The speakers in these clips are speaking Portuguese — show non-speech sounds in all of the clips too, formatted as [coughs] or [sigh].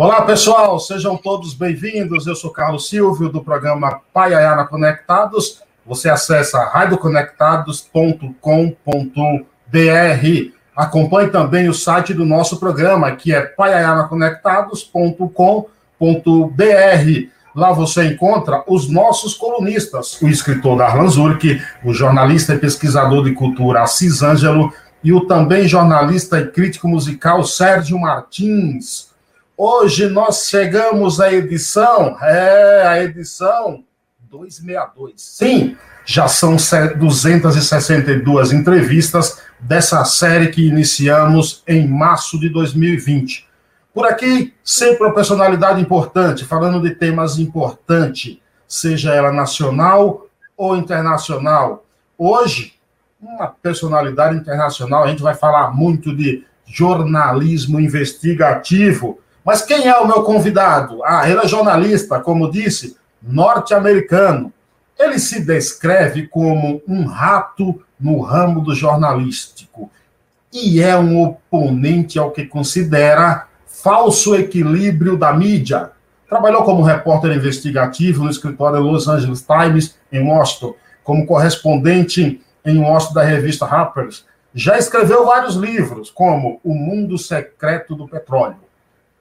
Olá, pessoal, sejam todos bem-vindos. Eu sou Carlos Silvio, do programa Paiaiana Conectados. Você acessa radioconectados.com.br. Acompanhe também o site do nosso programa, que é paiaianaconectados.com.br. Lá você encontra os nossos colunistas, o escritor Darlan Zurk, o jornalista e pesquisador de cultura Assis Ângelo e o também jornalista e crítico musical Sérgio Martins. Hoje nós chegamos à edição, é, a edição 262. Sim, já são 262 entrevistas dessa série que iniciamos em março de 2020. Por aqui, sempre uma personalidade importante, falando de temas importantes, seja ela nacional ou internacional. Hoje, uma personalidade internacional, a gente vai falar muito de jornalismo investigativo. Mas quem é o meu convidado? Ah, ele é jornalista, como disse, norte-americano. Ele se descreve como um rato no ramo do jornalístico e é um oponente ao que considera falso equilíbrio da mídia. Trabalhou como repórter investigativo no escritório Los Angeles Times, em Washington, como correspondente em Washington da revista Harper's. Já escreveu vários livros, como O Mundo Secreto do Petróleo.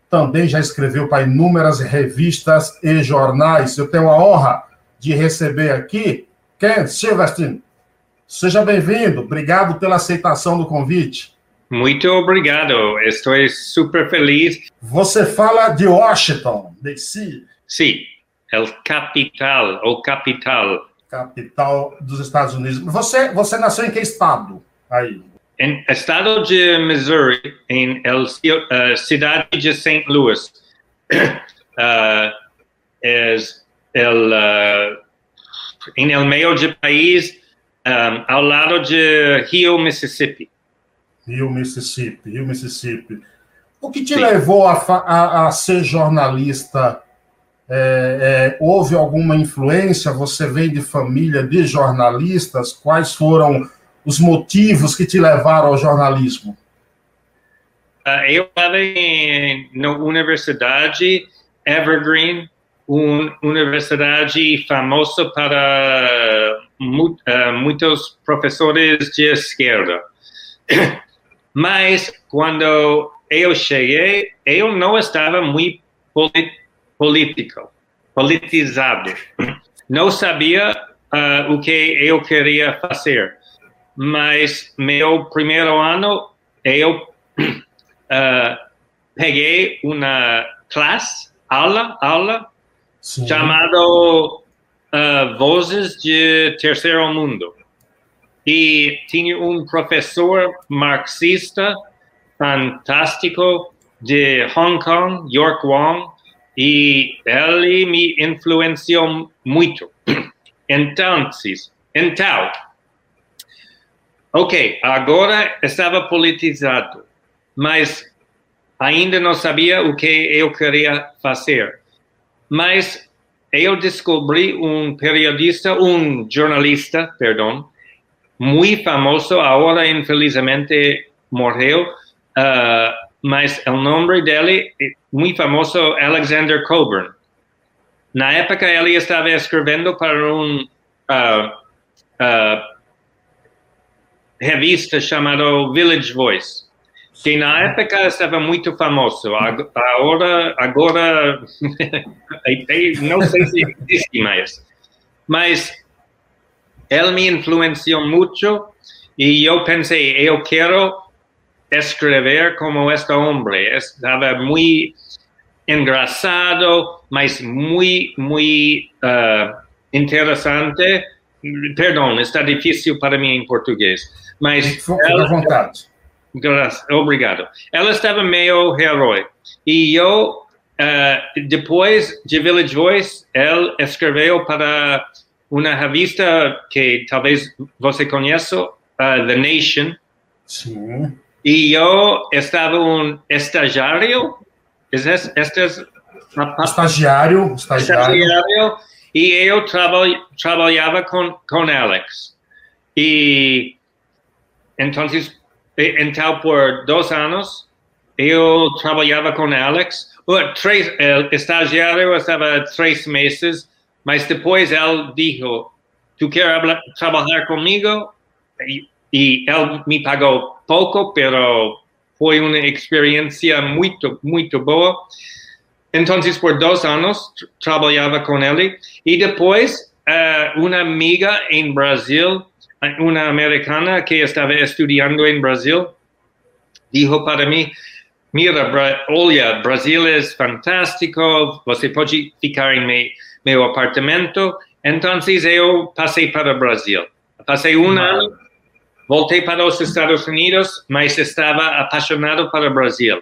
Também já escreveu para inúmeras revistas e jornais. Eu tenho a honra de receber aqui Ken Silverstein. Seja bem-vindo. Obrigado pela aceitação do convite. Muito obrigado, estou super feliz. Você fala de Washington, DC? Sim, é o capital, o capital. Capital dos Estados Unidos. Você, você nasceu em que estado? Aí. Em estado de Missouri, em el, uh, cidade de St. Louis. [coughs] Uh, é el, uh, em el meio de país, um, ao lado de Rio, Mississippi. Rio, Mississippi, Rio, Mississippi. O que te Sim. levou a, a, a, ser jornalista? É, é, houve alguma influência? Você vem de família de jornalistas? Quais foram os motivos que te levaram ao jornalismo? Uh, eu estava na Universidade Evergreen, uma universidade famosa para uh, muitos professores de esquerda. [coughs] Mas quando eu cheguei, eu não estava muito político, politizado. Não sabia uh, o que eu queria fazer. Mas meu primeiro ano, eu uh, [clears throat] peguei uma classe, aula, aula, Sim. chamado uh, Vozes de Terceiro Mundo e tinha um professor marxista fantástico de Hong Kong, York Wong, e ele me influenciou muito. [clears throat] Então, então, ok, agora estava politizado, mas ainda não sabia o que eu queria fazer. Mas eu descobri um periodista, um jornalista, perdão, muito famoso, agora infelizmente morreu, uh, mas o nome dele é muito famoso, Alexander Coburn. Na época ele estava escrevendo para um uh, uh, revista chamada Village Voice, que na época estava muito famoso. Agora, agora [laughs] não sei se existe mais. Mas ele me influenciou muito e eu pensei, eu quero escrever como este homem. Estava muito engraçado, mas muito, muito uh, interessante. Perdão, está difícil para mim em português. Mas Fique à vontade. Graças, obrigado. Ela estava meio herói. E eu, uh, depois de Village Voice, ele escreveu para uma revista que talvez você conheça, uh, The Nation. Sim. E eu estava um estagiário. Este, este, estagiário, estagiário. Estagiário. E eu traba, trabalhava com, com Alex. E então, então, por dois anos, eu trabalhava com Alex. O três, o estagiário estava três meses, mas depois ele disse, tu quer trabalhar comigo? E, e ele me pagou pouco, pero foi uma experiência muito, muito boa. Então, por dois anos, trabalhava com ele. E depois, uh, uma amiga em Brasil, uma americana que estava estudando em Brasil, disse para mim, mira, Bra olha, Brasil é fantástico, você pode ficar em meu, meu apartamento. Então, eu passei para o Brasil. Passei um ano, voltei para os Estados Unidos, mas estava apaixonado para o Brasil.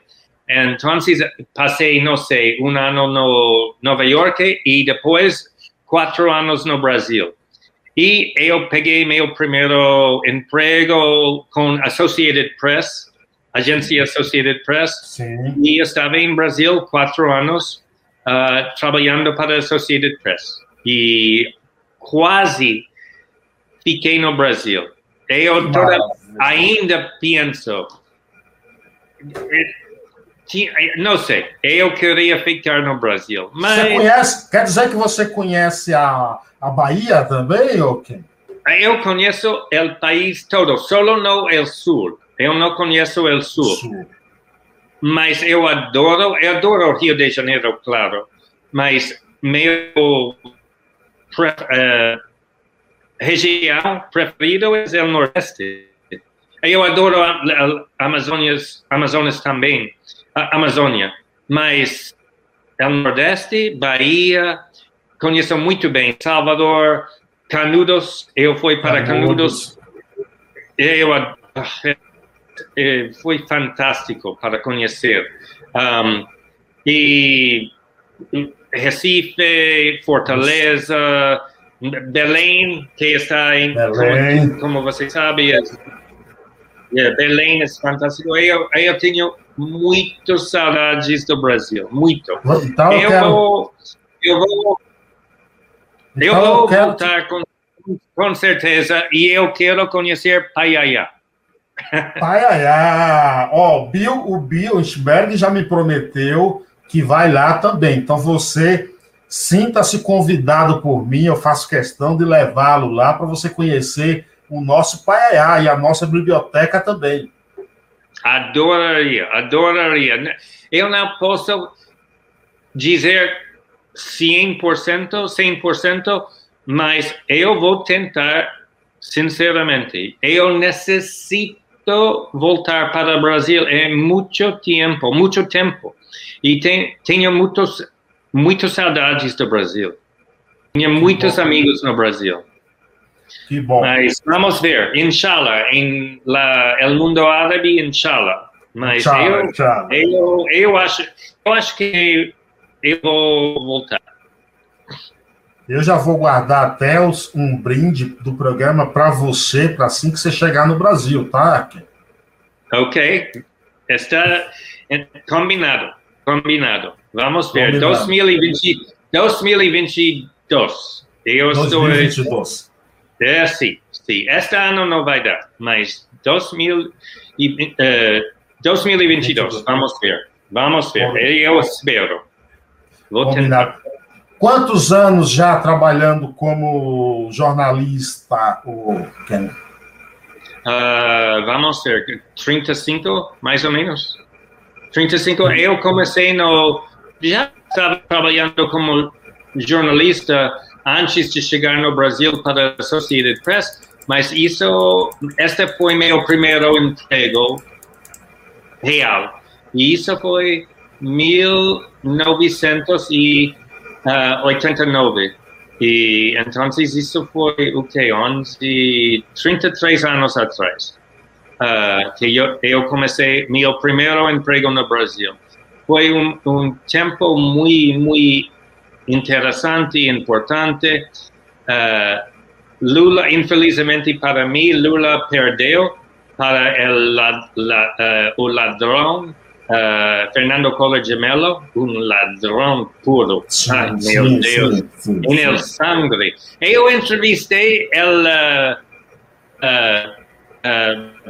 Então, passei, não sei, um ano no Nova York e depois quatro anos no Brasil. E eu peguei meu primeiro emprego com Associated Press, agência Associated Press, Sim. e estava em Brasil quatro anos uh, trabalhando para Associated Press. E quase fiquei no Brasil. Eu toda, ainda penso não sei, eu queria ficar no Brasil. Mas... Você conhece, quer dizer que você conhece a, a Bahia também, ou quem? Eu conheço o país todo, só no o sul. Eu não conheço o sul. sul. Mas eu adoro, eu adoro o Rio de Janeiro, claro. Mas meu uh, região preferida é o Nordeste. Eu adoro a, a Amazônias, Amazonas também a Amazônia, mas o Nordeste, Bahia, conheço muito bem. Salvador, Canudos, eu fui para Canudos. Eu, foi fantástico para conhecer. Um, e Recife, Fortaleza, Belém, que está em, Belém. Como, como você sabe, é, é, Belém é fantástico. Eu, eu tenho muito saudades do Brasil, muito. Então, eu, eu quero... vou, eu vou, eu então, vou quero... voltar com, com certeza e eu quero conhecer Paiaiá. Paiaiá, ó, oh, Bill, o Bill Schberg já me prometeu que vai lá também. Então você sinta-se convidado por mim, eu faço questão de levá-lo lá para você conhecer o nosso Paiaiá e a nossa biblioteca também. Adoraria, adoraria. Eu não posso dizer 100%, 100%, mas eu vou tentar, sinceramente. Eu necessito voltar para o Brasil. É muito tempo, muito tempo. E tem, tenho muitos, muitas saudades do Brasil. Tenho muitos amigos no Brasil. Que bom. Mas vamos ver, inshallah, em la, el mundo árabe, inshallah. Mas inshallah, eu. Eu, eu, acho, eu acho que eu vou voltar. Eu já vou guardar até os, um brinde do programa para você, para assim que você chegar no Brasil, tá? Ok. Está combinado. Combinado. Vamos ver. Combinado. 2020, 2022. Eu 2022. estou. É, sim, sim. Este ano não vai dar, mas 2000 e, uh, 2022, vamos ver. Vamos ver. Eu espero. Vou Combinado. Tentar. Quantos anos já trabalhando como jornalista, o Ken? Uh, ah, vamos ver, 35, mais ou menos. 35, eu comecei no... Já estava trabalhando como jornalista antes de chegar no Brasil para a Associated Press, mas isso, este foi meu primeiro emprego real. E isso foi mil 989. Ah, y entonces eso fue, ok, 11, 33 años atrás, ah, que yo, comencé mi primero empleo en Brasil. Fue un, tiempo muy, muy interesante e importante. Ah, Lula, infelizmente para mí, Lula perdió para el ladrón uh, Fernando Collor de Mello, um ladrão puro. Sim, Ai, meu sim, Deus, sim, sim, em el sangre. Eu entrevistei el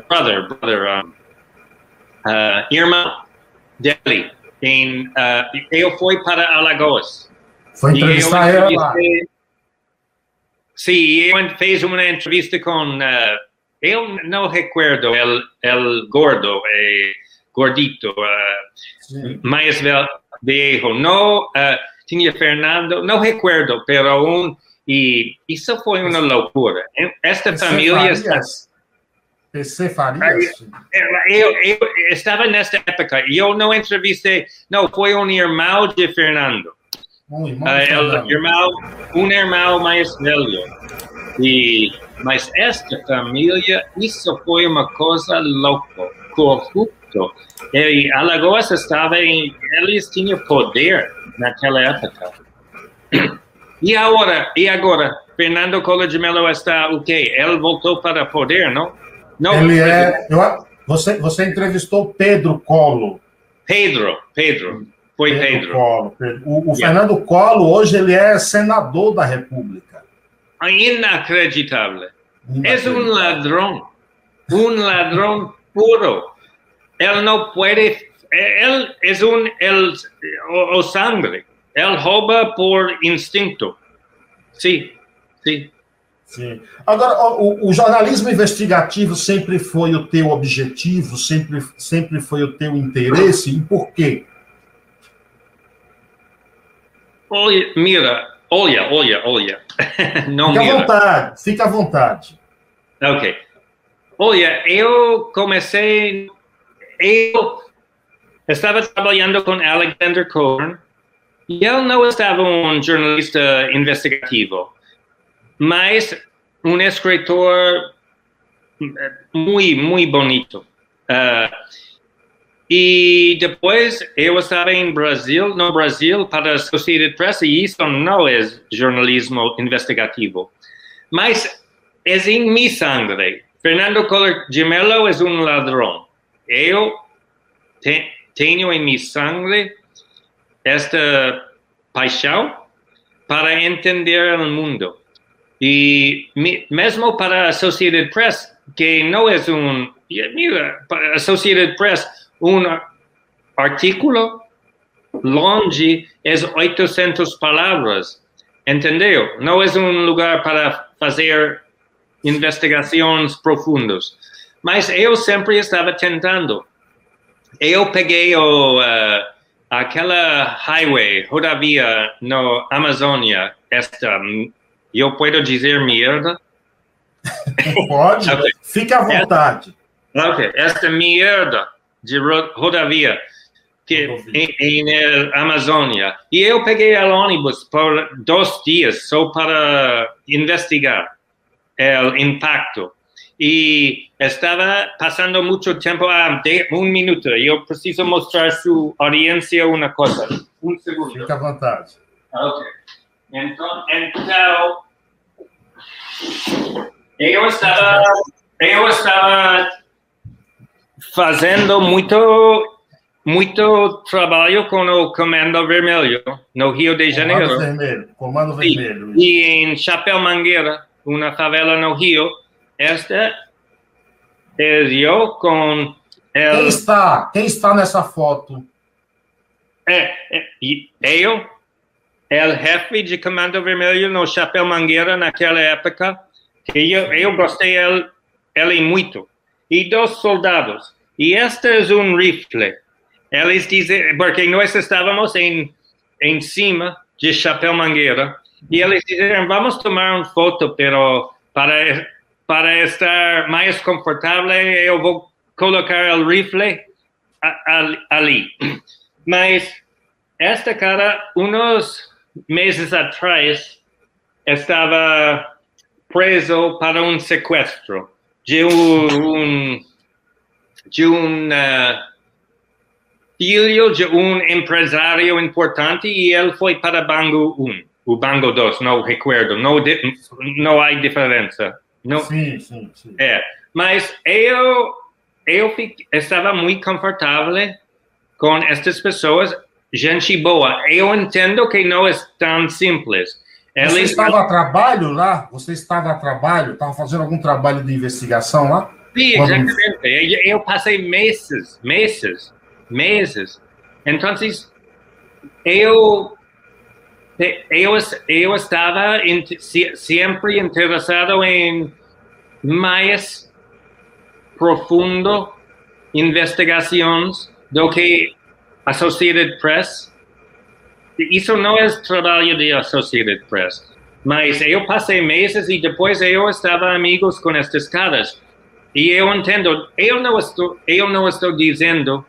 brother, brother, um, irmão dele. Em, uh, eu fui para Alagoas. Foi entrevistar ela lá. Sim, eu fiz uma entrevista com, uh, eu não recuerdo, el, el gordo, eh, gordito, uh, mais viejo. Não, uh, tinha Fernando, não recuerdo, pero um, e isso foi uma loucura. Esta PC família... Farias? PC Farias? Eu, eu estava nesta época e eu não entrevistei, não, foi um irmão de Fernando. Um irmão, Uh, Fernando. irmão, um irmão mais velho. E, mas esta família, isso foi uma coisa louca, corrupto. E Alagoas estava em, eles tinham poder naquela época. E agora, e agora, Fernando Collor de Mello está o quê? Ele voltou para poder, não? Não, Ele é. eu- você, você entrevistou Pedro Colo. Pedro, Pedro, foi Pedro. Colo. Pedro. O, o Yeah. Fernando Colo, hoje, ele é senador da República. Inacreditável. Es un ladrón, un ladrón puro. Él no puede, él es un, el, o, o sangre. Él roba por instinto. Sí, sí. Sim. Agora, o, o jornalismo investigativo sempre foi o teu objetivo, sempre, sempre foi o teu interesse, e por quê? Olha, mira, olha, olha, olha. [laughs] No Fica à mira. vontade, fica à vontade. Ok. Olha, eu comecei. Eu estava trabalhando com Alexander Cohen e ele não estava um jornalista investigativo, mas um escritor eh, muito, muito bonito. Ah, e depois eu estava em Brasil, no Brasil, para a Associated Press, e isso não é jornalismo investigativo. Mas é em mi sangre. Fernando Collor de Mello é um ladrão. Eu te, tenho em mi sangre esta paixão para entender o mundo. E mesmo para a Associated Press, que não é um... Mira, para a Associated Press, um artículo longe é 800 palavras. Entendeu? Não é um lugar para fazer investigações profundas. Mas eu sempre estava tentando. Eu peguei o, uh, aquela highway, rodovia no Amazônia, esta, eu posso dizer merda? [laughs] Pode? Ok. Fique à vontade. Ok, esta merda de ro- rodovia que em, em el Amazônia. E eu peguei o ônibus por dois dias só para investigar o impacto. E estava passando muito tempo. Ah, de, um minuto. Eu preciso mostrar sua audiência uma coisa. Um segundo. Fique à vontade. Ok. Então, então eu estava, eu estava fazendo muito, muito trabalho com o Comando Vermelho no Rio de Comando Janeiro Vermelho. Comando. Vermelho. e em Chapéu Mangueira, uma favela no Rio. Esta é eu com Quem el, está? Quem está nessa foto? é, é, eu, o jefe de Comando Vermelho no Chapéu Mangueira naquela época, eu, eu gostei ele, ele muito. E dois soldados. E este é um rifle. Eles dizem, porque nós estávamos em, em cima de Chapéu Mangueira, e eles disseram, vamos tomar uma foto, pero para, para estar mais confortável, eu vou colocar o rifle a- a- ali. [clears throat] Mas esta cara, uns meses atrás, estava preso para um sequestro de um, de um eh, filho de um empresário importante e ele foi para Bango 1, o Bango 2, não recuerdo, não, não há diferença. Não, Sim, sim, sim. é, mas eu, eu fiquei- estava muito confortável com estas pessoas, gente boa. Eu entendo que não é tão simples. Você estava a trabalho lá? Você estava a trabalho? Estava fazendo algum trabalho de investigação lá? Sim, Quando- exatamente. Eu, eu passei meses, meses, meses Entonces, eu, eu, eu estava in, sempre interessado em mais profundo investigações do que Associated Press. Isso não é trabalho de Associated Press. Mas eu passei meses e depois eu estava amigos com estes caras. E eu entendo, eu não estou, eu não estou dizendo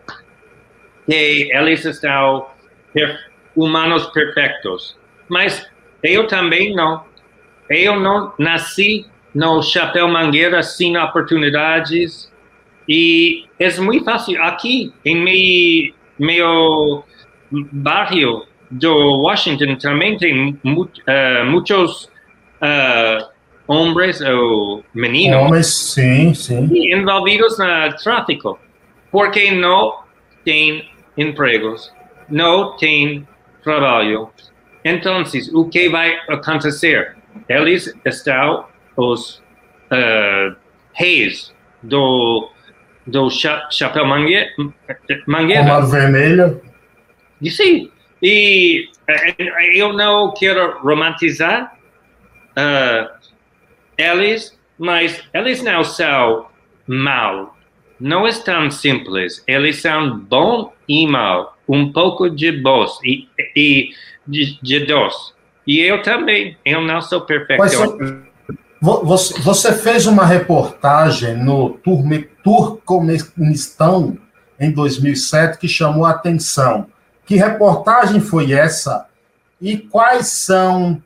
que eles estão per, humanos perfeitos. Mas eu também não. Eu não nasci no chapéu mangueira sem oportunidades. E é muito fácil. Aqui, em meu, meu barrio do Washington, também tem uh, muitos uh, homens ou meninos Homens, sim, sim. envolvidos no tráfico, porque não tem empregos, não tem trabalho. Então, o que vai acontecer? Eles estão os uh, reis do, do cha chapéu mangueira. mangueira. vermelha. E sim, e eu não quero romantizar uh, eles, mas eles não são mal. Não é tão simples. Eles são bom e mal. Um pouco de bons e, e de, de dois. E eu também. Eu não sou perfeito. Você, você fez uma reportagem no Turcomenistão em 2007 que chamou a atenção. Que reportagem foi essa? E quais são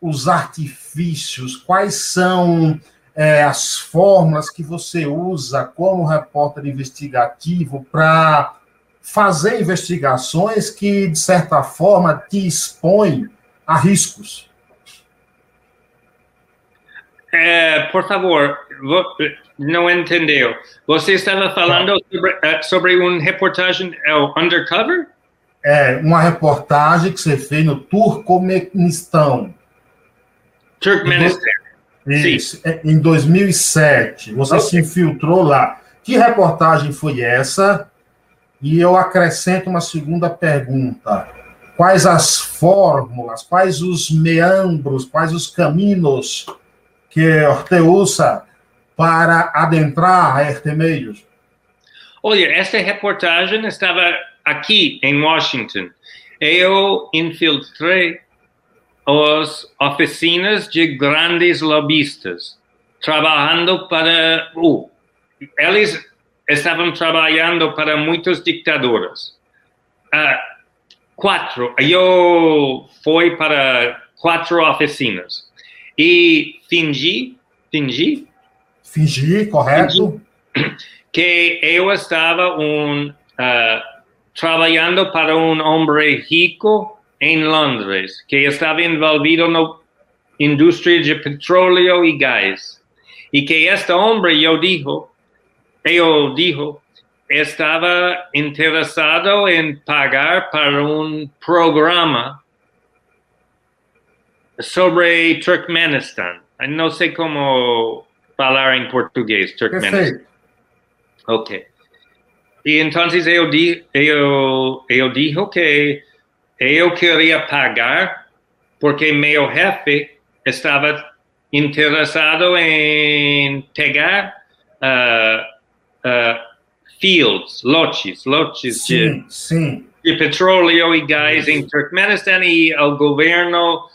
os artifícios, quais são é, as fórmulas que você usa como repórter investigativo para fazer investigações que, de certa forma, te expõem a riscos? É, por favor, não entendeu. Você estava falando sobre, uh, sobre uma reportagem uh, undercover? É, uma reportagem que você fez no Turcomenistão. Turkmenistan. Isso, Sim. em 2007. Você okay. se infiltrou lá. Que reportagem foi essa? E eu acrescento uma segunda pergunta. Quais as fórmulas, quais os meandros, quais os caminhos que Orte usa para adentrar a RT Meios? Olha, essa reportagem estava aqui em Washington. Eu infiltrei as oficinas de grandes lobistas, trabalhando para. Uh, eles estavam trabalhando para muitos ditadores. Uh, quatro. Eu fui para quatro oficinas e fingi, fingi, fingi, correto, fingi que eu estava um uh, trabalhando para um homem rico em Londres, que estava envolvido na indústria de petróleo e gás. E que este homem, eu digo, eu digo, estava interessado em pagar para um programa sobre Turkmenistan. Não sei como falar em português, Turkmenistan. Ok. E então eu, di, eu, eu digo que eu queria pagar porque meu jefe estava interessado em pegar uh, uh, fields, lotes, lotes sim, de, sim. de petróleo e gás em Turkmenistan e o governo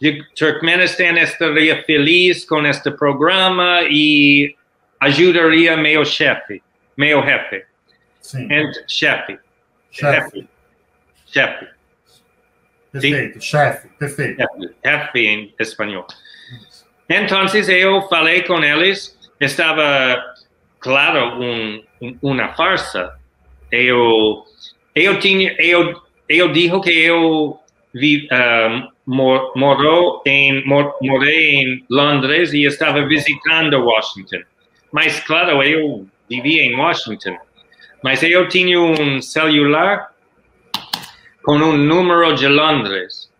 de Turkmenistan estaria feliz com este programa e ajudaria meu chefe, meu jefe. Sim. chefe. Chefe. Chefe. Perfeito, chefe, perfeito. Chefe em espanhol. Então, eu falei com eles, estava, claro, um, uma farsa. Eu, eu tinha, eu, eu digo que eu vi, uh, mor, morou em, mor, morei em Londres e estava visitando Washington. Mas, claro, eu vivia em Washington. Mas eu tinha um celular com um número de Londres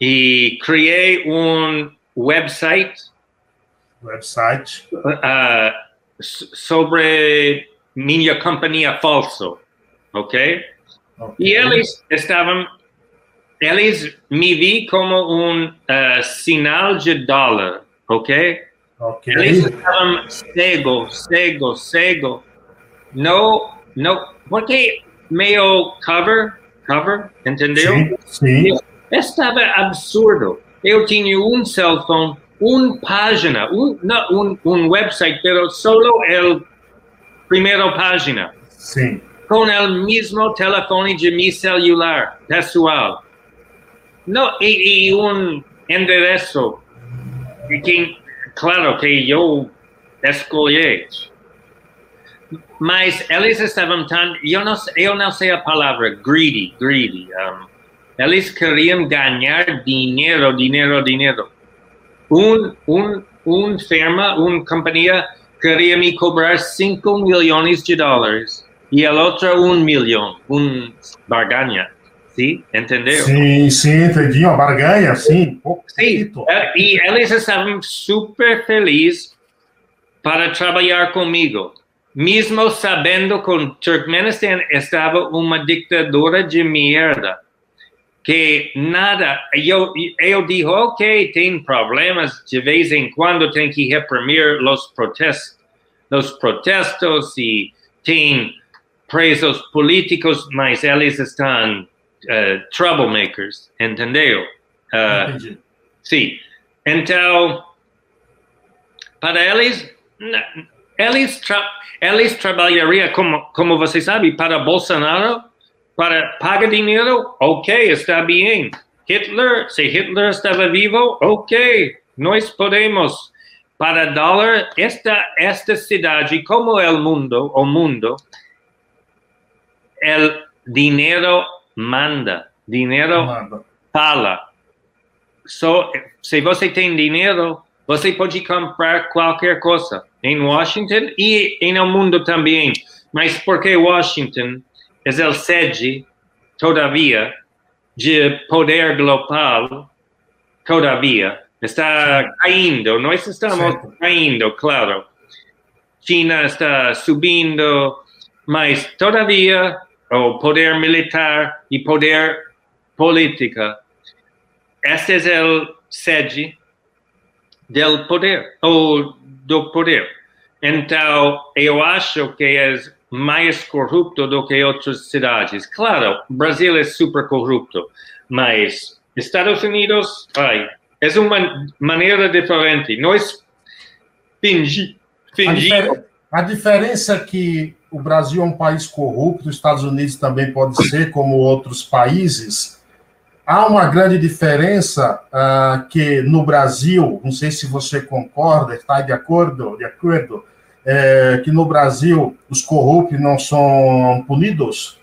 e criei um website website uh, sobre minha companhia falso, ok? Okay. E eles estavam, eles me vi como um uh, sinal de dólar, ok? Ok. Eles estavam cego, cego, cego. Não, não, porque meio cover, cover, entendeu? Sim, sim. Estava absurdo. Eu tinha um cell phone, uma página, um, não, um, um website, mas solo a primeira página. Sim. Com o mesmo telefone de meu celular pessoal. Não, e, e um endereço. E quem, claro que eu escolhi. Mas eles estavam tão. Eu não, eu não sei a palavra, greedy, greedy. Um, eles queriam ganhar dinheiro, dinheiro, dinheiro. Um, um, um firma, uma companhia queria me cobrar 5 milhões de dólares e a outra um milhão, um barganha. Sim, entendeu? Sim, sim, entendi. Uma barganha, sim. Sim, e eles estavam super felizes para trabalhar comigo. Mesmo sabendo que o Turkmenistão estava uma ditadura de merda que nada, eu, eu digo, ok, tem problemas, de vez em quando tem que reprimir os protestos, os protestos e tem presos políticos, mas eles estão uh, troublemakers, entendeu? Uh, sim. Então, para eles, eles, tra eles trabalhariam, como, como você sabe, para Bolsonaro, para pagar dinheiro, ok, está bem. Hitler, se Hitler estava vivo, ok, nós podemos. Para dólar, esta, esta cidade, como o mundo, o mundo, el dinheiro manda, dinheiro manda. fala. So, se você tem dinheiro, você pode comprar qualquer coisa em Washington e no mundo também. Mas porque Washington sede, todavia, de poder global, todavia, está caindo, nós estamos certo. caindo, claro. China está subindo, mas todavia o poder militar e poder política, este é o sede do poder, ou do poder. Então, eu acho que é mais corrupto do que outras cidades. Claro, Brasil é super corrupto, mas Estados Unidos, ai, é uma maneira diferente. Nós fingimos. A, difer a diferença é que o Brasil é um país corrupto, os Estados Unidos também pode ser, como outros países. Há uma grande diferença uh, que no Brasil, não sei se você concorda, está de acordo, de acordo, é, que no Brasil os corruptos não são punidos?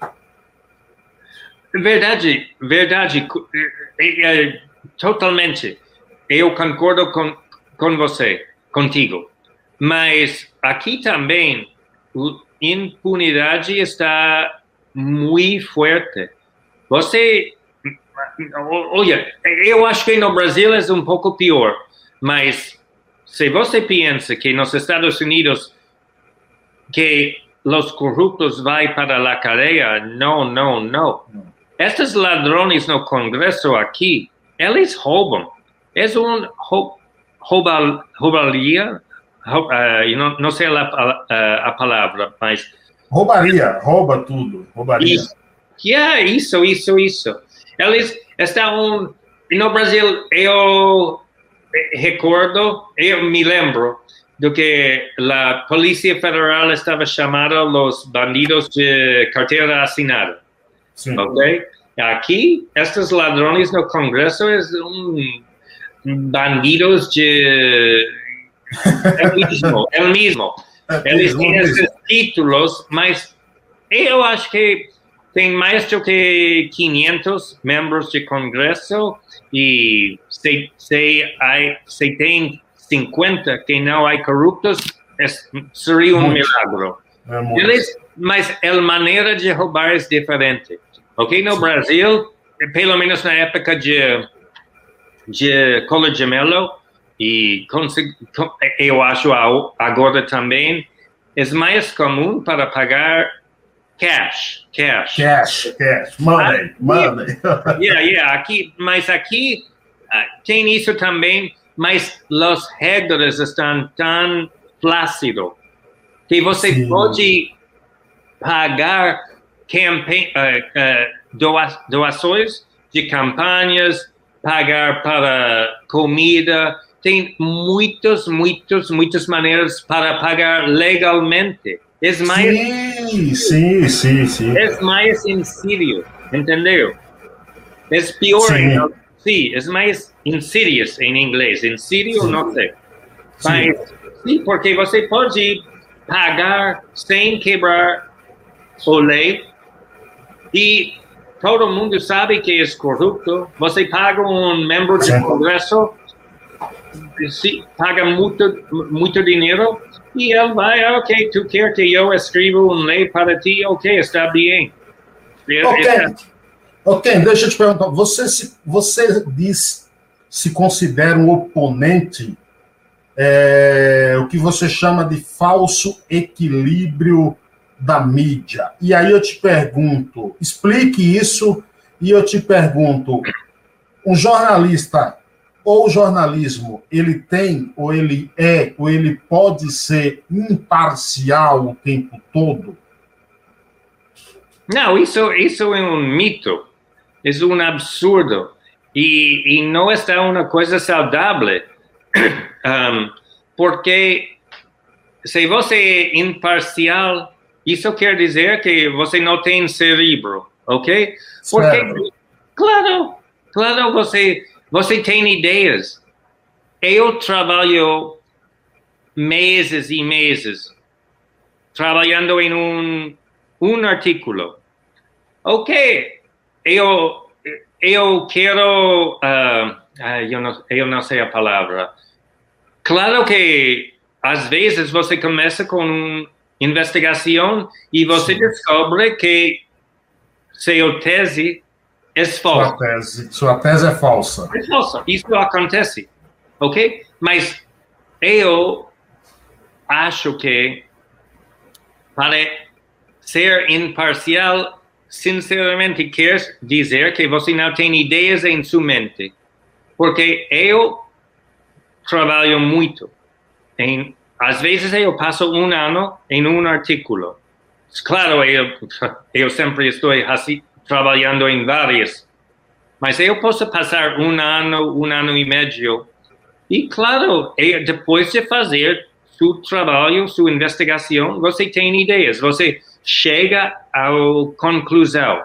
Verdade, verdade, é, é, totalmente. Eu concordo com, com você, contigo. Mas aqui também impunidade está muito forte. Você, olha, eu acho que no Brasil é um pouco pior, mas se você pensa que nos Estados Unidos que os corruptos vão para a cadeia, não, não, não. Estes ladrões no Congresso aqui, eles roubam. É um roubaria, uh, não, não sei a, a, a, palavra, mas. Roubaria, rouba tudo, roubaria. Isso, yeah, isso, isso, isso. Eles estão. No Brasil, eu recordo, eu me lembro do que a Polícia Federal estava chamando os bandidos de carteira assinada. Sim. Ok? Aqui, estes ladrões no Congresso são bandidos de é mesmo, é o mesmo. Eles [laughs] têm esses títulos, mas eu acho que tem mais do que 500 membros de Congresso e se, se, se tem 50 que não há corruptos, é, seria um muito. milagre. É Eles, mas a maneira de roubar é diferente. Ok? No Sim. Brasil, pelo menos na época de, de Collor de Mello, e eu acho agora também é mais comum para pagar cash, cash. Cash, cash, money, money. [laughs] yeah, yeah, aqui, mas aqui uh, tem isso também, mas as regras estão tão plácido que você Sim. pode pagar campanha, uh, uh, doa, doações de campanhas, pagar para comida, tem muitas, muitas, muitas maneiras para pagar legalmente. Mais. Sim, sim, sim, sim. Mais insídio, entendeu? É pior. Sim, sim é mais insidious em inglês. Insídio, não sei. Mas, sim, porque você pode pagar sem quebrar o lei e todo mundo sabe que é corrupto. Você paga um membro do Congresso, paga muito, muito dinheiro e ele vai, ok, tu quer que eu escreva uma lei para ti? Ok, está bem. Ok, ok, deixa eu te perguntar, você, se, você diz, se considera um oponente, é, o que você chama de falso equilíbrio da mídia. E aí eu te pergunto, explique isso e eu te pergunto, um jornalista ou o jornalismo, ele tem, ou ele é, ou ele pode ser imparcial o tempo todo? Não, isso, isso é um mito, é um absurdo. E, e não está uma coisa saudável, [coughs] um, porque se você é imparcial, isso quer dizer que você não tem cérebro, ok? Porque, certo. claro, claro, você, você tem ideias. Eu trabalho meses e meses trabalhando em um, um artículo. Ok, eu, eu quero. Uh, eu, não, eu não sei a palavra. Claro que às vezes você começa com um investigação e você descobre que sua tese é falsa. Sua tese, sua tese é falsa. É falsa. Isso acontece, ok? Mas eu acho que para ser imparcial, sinceramente quer dizer que você não tem ideias em sua mente. Porque eu trabalho muito em às vezes eu passo um ano em um artículo. Claro, eu, [laughs] eu sempre estou assim, trabalhando em várias, mas eu posso passar um ano, um ano e meio. E claro, depois de fazer seu trabalho, sua investigação, você tem ideias, você chega à conclusão.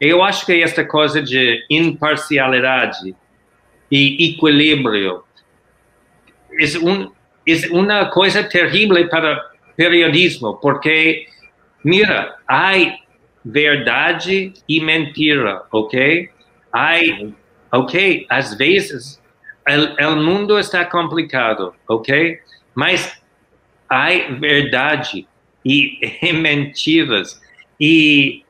Eu acho que esta coisa de imparcialidade e equilíbrio é um, é uma coisa terrível para periodismo, porque, mira, há verdade e mentira, ok? Há, ok, às vezes o mundo está complicado, ok? Mas há verdade e, e [laughs] mentiras e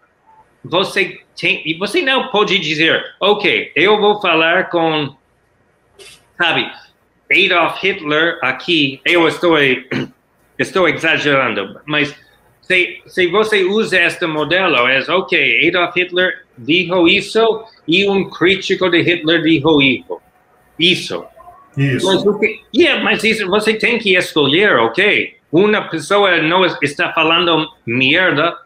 você tem, e você não pode dizer, ok, eu vou falar com, sabe, Adolf Hitler aqui, eu estou, [coughs] estou exagerando, mas se, se você usa este modelo, é ok, Adolf Hitler dijo isso e um crítico de Hitler dijo isso. Isso. Isso. Mas, okay, yeah, mas isso, você tem que escolher, ok? Uma pessoa não está falando merda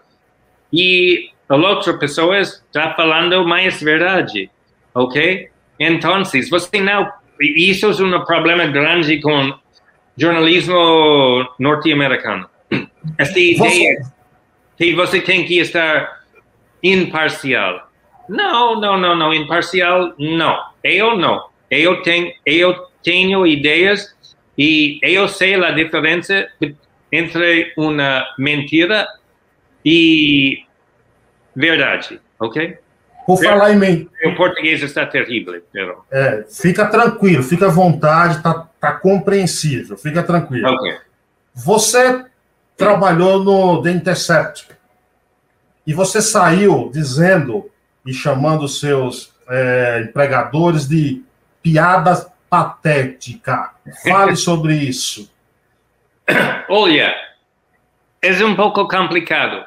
e a outra pessoa está falando mais verdade, ok? Então, você não isso é um problema grande com jornalismo norte-americano. Esta ideia que você tem que estar imparcial. Não, não, não, não, imparcial, não. Eu não. Eu tenho, eu tenho ideias e eu sei a diferença entre uma mentira e verdade, ok? Por falar em mim. O português está terrível. Pero... É, fica tranquilo, fica à vontade, está tá compreensível, fica tranquilo. Okay. Você trabalhou no The Intercept e você saiu dizendo e chamando seus é, empregadores de piada patética. Fale [laughs] sobre isso. Olha, é um pouco complicado.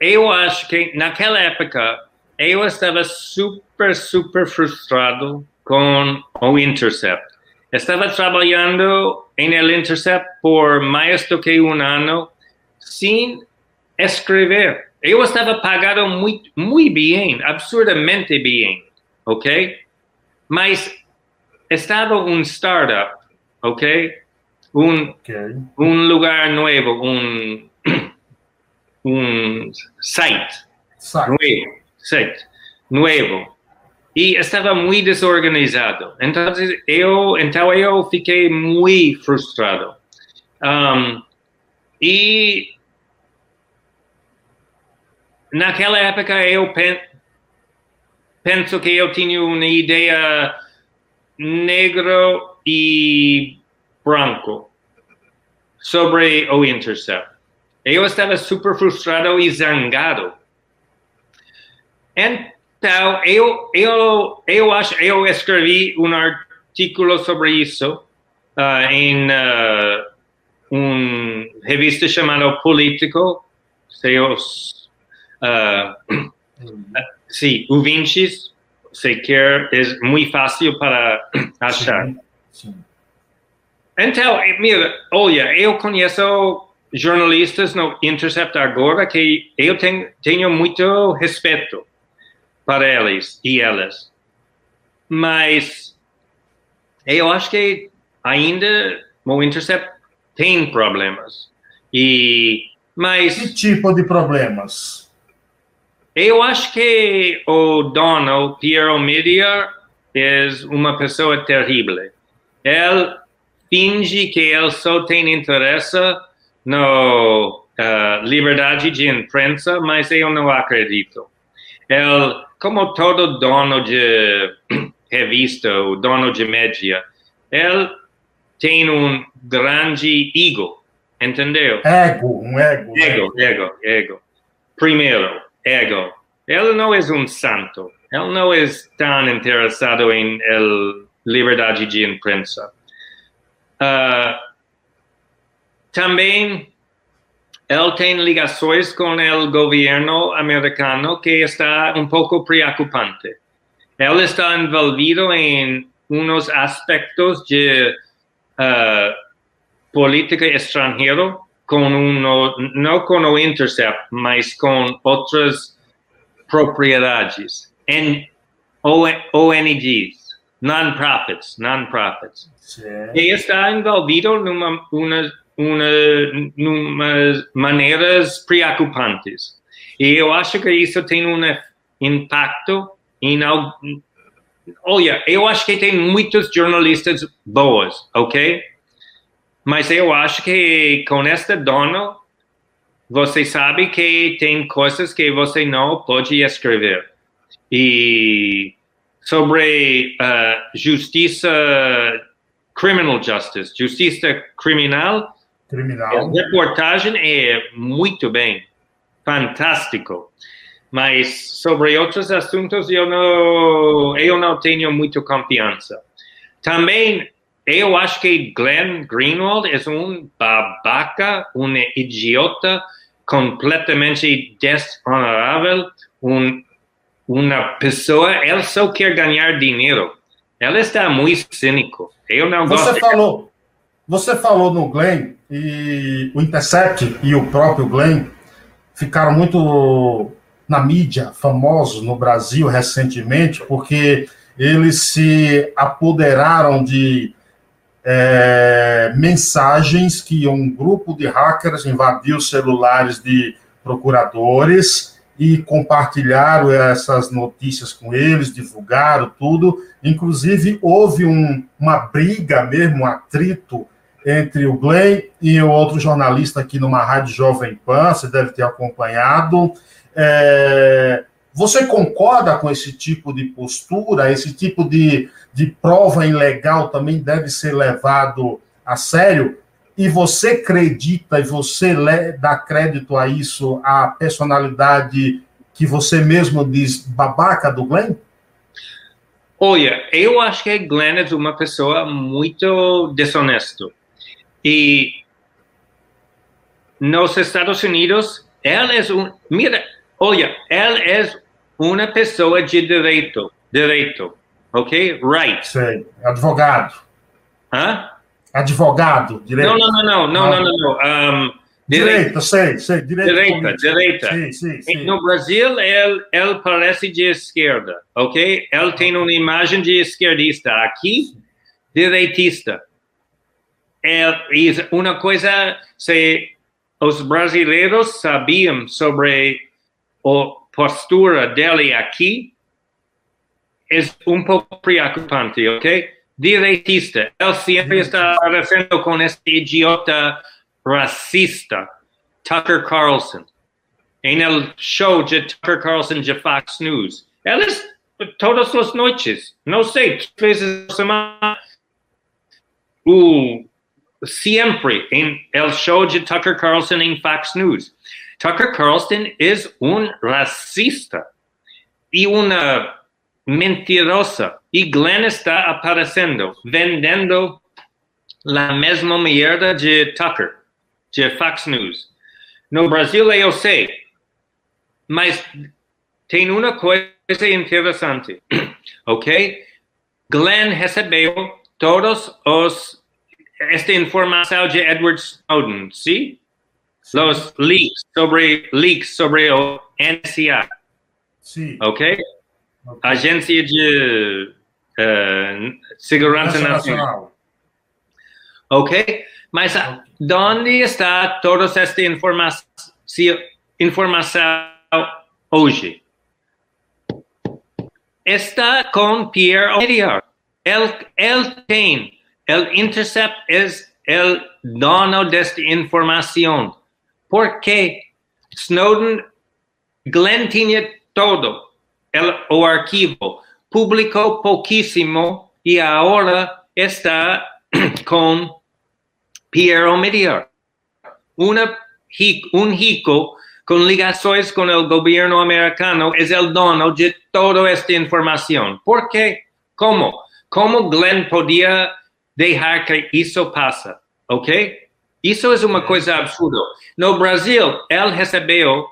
eu acho que naquela época eu estava super, super frustrado com o Intercept. Estava trabalhando em El Intercept por mais do que um ano sem escrever. Eu estava pagado muito, muito bem, absurdamente bem, ok? Mas estava um startup, ok? Um, okay. um lugar novo, um, [clears throat] um site, site. novo, site novo. E estava muito desorganizado. Então eu, então eu fiquei muito frustrado. Um, e naquela época eu pen, penso que eu tinha uma ideia negro e branco sobre o Intercept. Eu estava super frustrado e zangado. Então, eu, eu, eu acho, eu escrevi um artigo sobre isso uh, em uh, uma revista chamada Político, seus Uh, [clears throat] sim, o Vinci sequer é muito fácil para [clears throat] achar. Sim, sim. Então, mira, olha, eu conheço jornalistas no Intercept agora que eu tenho, tenho muito respeito para eles e elas. Mas eu acho que ainda o Intercept tem problemas. E, mas... Que tipo de problemas? Eu acho que o dono, Piero Media, é uma pessoa terrível. Ele finge que ele só tem interesse na uh, liberdade de imprensa, mas eu não acredito. Ele, como todo dono de [clears throat] revista, o dono de mídia, ele tem um grande ego, entendeu? Ego, um ego. Ego, ego, ego. Primeiro, ego. Ele não é um santo. Ele não é tão interessado em liberdade de imprensa. Uh, também ele tem ligações com o governo americano que está um pouco preocupante. Ele está envolvido em uns aspectos de uh, política estrangeira com um, não com o Intercept, mas com outras propriedades, N, ONGs, non-profits, non-profits. E está envolvido numa uma, uma, numa maneiras preocupantes. E eu acho que isso tem um impacto em Olha, eu acho que tem muitos jornalistas boas, ok? Mas eu acho que com esta dona, você sabe que tem coisas que você não pode escrever. E sobre uh, justiça, criminal justice, justiça criminal, criminal. a reportagem é muito bem, fantástico. Mas sobre outros assuntos eu não, eu não tenho muita confiança. Também eu acho que Glenn Greenwald é um babaca, um idiota completamente deshonorável, um, uma pessoa, ele só quer ganhar dinheiro. Ela está muito cínico. Eu não você gosto. Falou, você falou no Glenn e o Intercept e o próprio Glenn ficaram muito na mídia, famosos no Brasil recentemente, porque eles se apoderaram de é, mensagens que um grupo de hackers invadiu celulares de procuradores e compartilharam essas notícias com eles, divulgaram tudo. Inclusive, houve um, uma briga mesmo, um atrito entre o Glenn e o outro jornalista aqui numa rádio Jovem Pan, você deve ter acompanhado. É, você concorda com esse tipo de postura? Esse tipo de, de prova ilegal também deve ser levado a sério? E você acredita e você dá crédito a isso, a personalidade que você mesmo diz babaca do Glenn? Olha, eu acho que Glenn é uma pessoa muito desonesta. E nos Estados Unidos, Él es un, mira, oye, él es una pessoa de direito, direito, ok? Right. Sei. Advogado. Hã? Advogado, direito. Não, não, não, não, não, não, não, não. Um, Direita, sei, sei. Direito Direita, político. direita. Sim, sim, sim. No Brasil, ele, ele parece de esquerda, ok? Ele tem uma imagem de esquerdista. Aqui, direitista. É, uma coisa, se os brasileiros sabiam sobre a postura dele aqui, é um pouco preocupante, ok? Direitista. Ele sempre está aparecendo com esse idiota racista, Tucker Carlson. Em el show de Tucker Carlson de Fox News. Eles, todas as noites, não sei, três vezes por semana, o, sempre em el show de Tucker Carlson em Fox News. Tucker Carlson é um racista e uma mentirosa. E Glenn está aparecendo, vendendo a mesma merda de Tucker, de Fox News. No Brasil eu sei, mas tem uma coisa interessante, [clears throat] ok? Glenn recebeu todos os esta informação de Edward Snowden, sim? Los leaks sobre leaks sobre o NSA, Sim. ok? Ok. Agência de eh, Segurança Nacional. Ok? Mas ah, onde está toda esta informação, informação hoje? Está com Pierre Omidyar. Ele, ele tem, ele Intercept é o dono desta informação. Por quê? Snowden, Glenn tinha todo el, o arquivo, publicou pouquíssimo e agora está com Pierre Omidyar, una, hi- un rico con ligações com o governo americano é o dono de toda esta informação. Por quê? Como? Como Glenn podia deixar que isso passa? Ok? Isso é uma coisa absurda. No Brasil, ele recebeu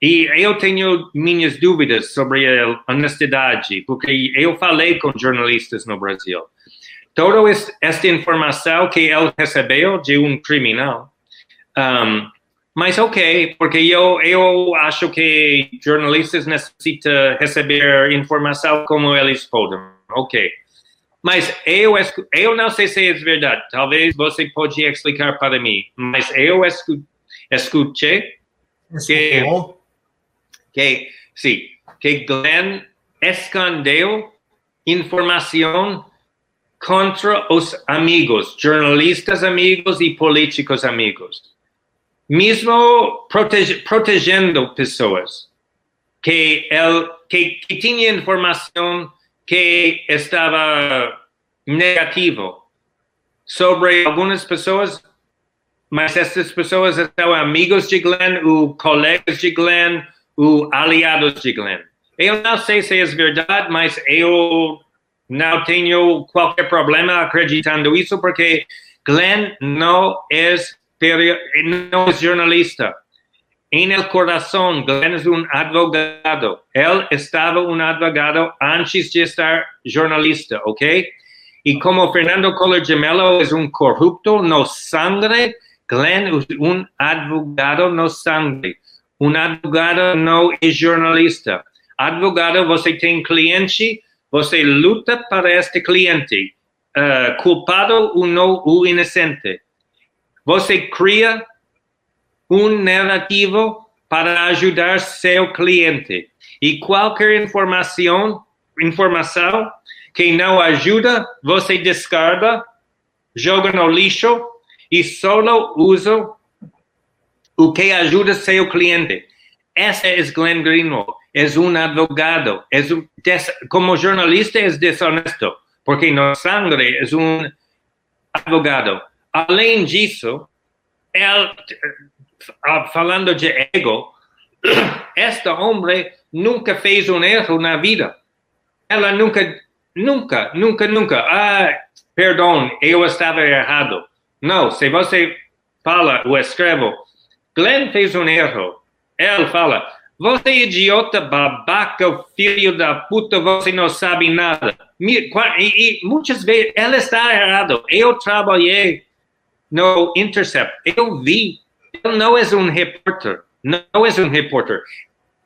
e eu tenho minhas dúvidas sobre a honestidade, porque eu falei com jornalistas no Brasil. Toda es- esta informação que ele recebeu de um criminal, um, mas ok, porque eu, eu acho que jornalistas necessitam receber informação como eles podem, ok. Mas eu, eu não sei se é verdade, talvez você pode explicar para mim, mas eu escu- escutei Escutou? que sim, que Glenn escondeu informação contra os amigos, jornalistas amigos e políticos amigos. Mesmo protege, protegendo pessoas que ele que, que tinha informação que estava negativo sobre algumas pessoas mas essas pessoas são amigos de Glenn, ou colegas de Glenn, ou aliados de Glenn. Eu não sei se é verdade, mas eu não tenho qualquer problema acreditando isso, porque Glenn não é, não é jornalista. Em el coração, Glenn é um advogado. Ele estava um advogado antes de estar jornalista, ok? E como Fernando Collor de Mello é um corrupto no sangue, Glenn é um advogado no sangue. Um advogado não é jornalista. Advogado, você tem cliente, você luta para este cliente, ah, culpado ou não, ou inocente. Você cria um narrativo para ajudar seu cliente. E qualquer informação, informação que não ajuda, você descarta, joga no lixo e só usa o que ajuda seu cliente. Esse é Glenn Greenwald. É um advogado. É um como jornalista, é desonesto, porque no sangue é um advogado. Além disso, ele, ah, falando de ego, [clears throat] este homem nunca fez um erro na vida. Ela nunca, nunca, nunca, nunca. Ah, perdão, eu estava errado. Não, se você fala ou escreve, Glenn fez um erro. Ele fala, você é idiota, babaca, filho da puta, você não sabe nada. E, e muitas vezes ele está errado. Eu trabalhei no Intercept. Eu vi. Ele não é um repórter. Não é um repórter.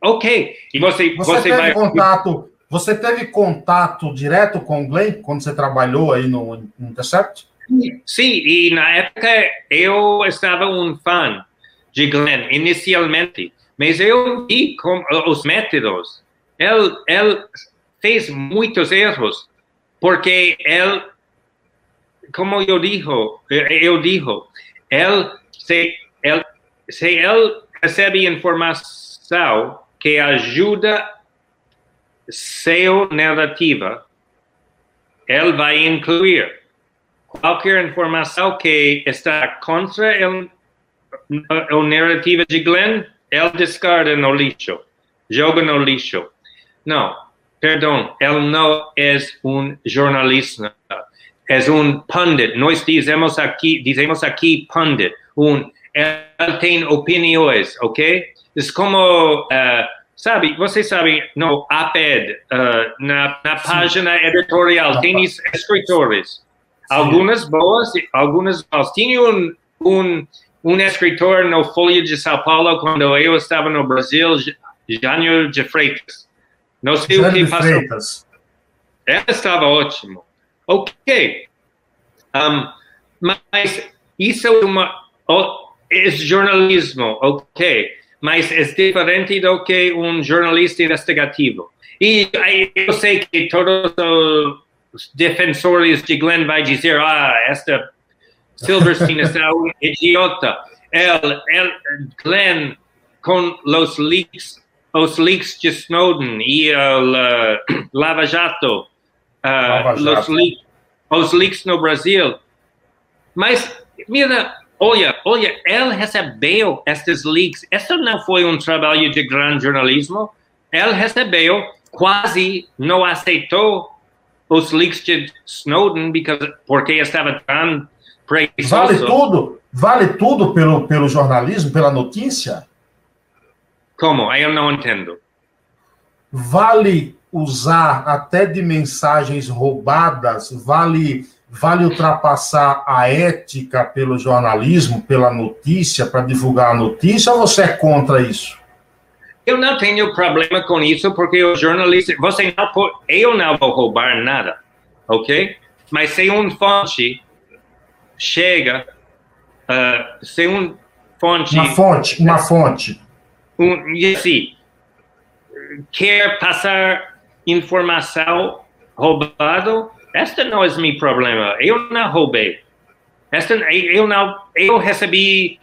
Ok. E você, você, você teve vai... contato. Você teve contato direto com o Glenn quando você trabalhou aí no Intercept? Sim, e na época eu estava um fã de Glenn, inicialmente, mas eu vi com, os métodos. Ele, ele fez muitos erros, porque ele, como eu digo, eu digo, ele, se, ele, se ele recebe informação que ajuda seu narrativa, ele vai incluir qualquer informação que está contra a, a narrativa de Glenn, ele descarta no lixo, joga no lixo. Não, perdão, ele não é um jornalista, é um pundit. Nós dizemos aqui, dizemos aqui pundit. Um, ele tem opiniões, ok? É como, uh, sabe, você sabe, no APED, uh, na, na página editorial, tem escritores Algumas boas, algumas boas. Tinha um, um, um escritor no Folha de São Paulo quando eu estava no Brasil, Jânio de Freitas. Não sei Jânio o que passou. Freitas. Ela estava ótimo. Ok. Um, mas isso é uma é jornalismo, ok. Mas é diferente do que um jornalista investigativo. E eu sei que todos os defensores de Glenn vai dizer, ah, esta Silverstein é um [laughs] idiota. El, el, Glenn, com os leaks, os leaks de Snowden e o uh, [clears throat] Lava Jato, uh, Lava Jato. Os, leaks, os leaks no Brasil. Mas, mira, olha, olha, ele recebeu estes leaks. Este não foi um trabalho de grande jornalismo. Ele recebeu, quase não aceitou os leaks de Snowden because, porque estava tão preguiçoso. Vale tudo? Vale tudo pelo, pelo jornalismo, pela notícia? Como? Eu não entendo. Vale usar até de mensagens roubadas? Vale, vale ultrapassar a ética pelo jornalismo, pela notícia, para divulgar a notícia? Ou você é contra isso? Eu não tenho problema com isso, porque o jornalista, você não pode, eu não vou roubar nada, ok? Mas se um fonte chega, uh, se um fonte... Uma fonte, uma fonte. Um, e assim, quer passar informação roubado, esta não é meu problema. Eu não roubei. Esta, eu não, eu recebi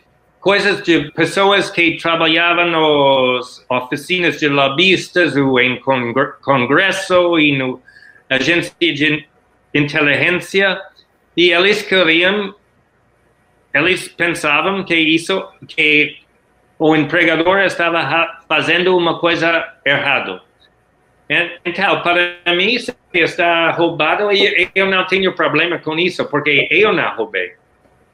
coisas de pessoas que trabalhavam nas oficinas de lobistas ou em congresso e no agência de inteligência e eles queriam eles pensavam que isso que o empregador estava fazendo uma coisa errada então para mim está roubado eu não tenho problema com isso porque eu não roubei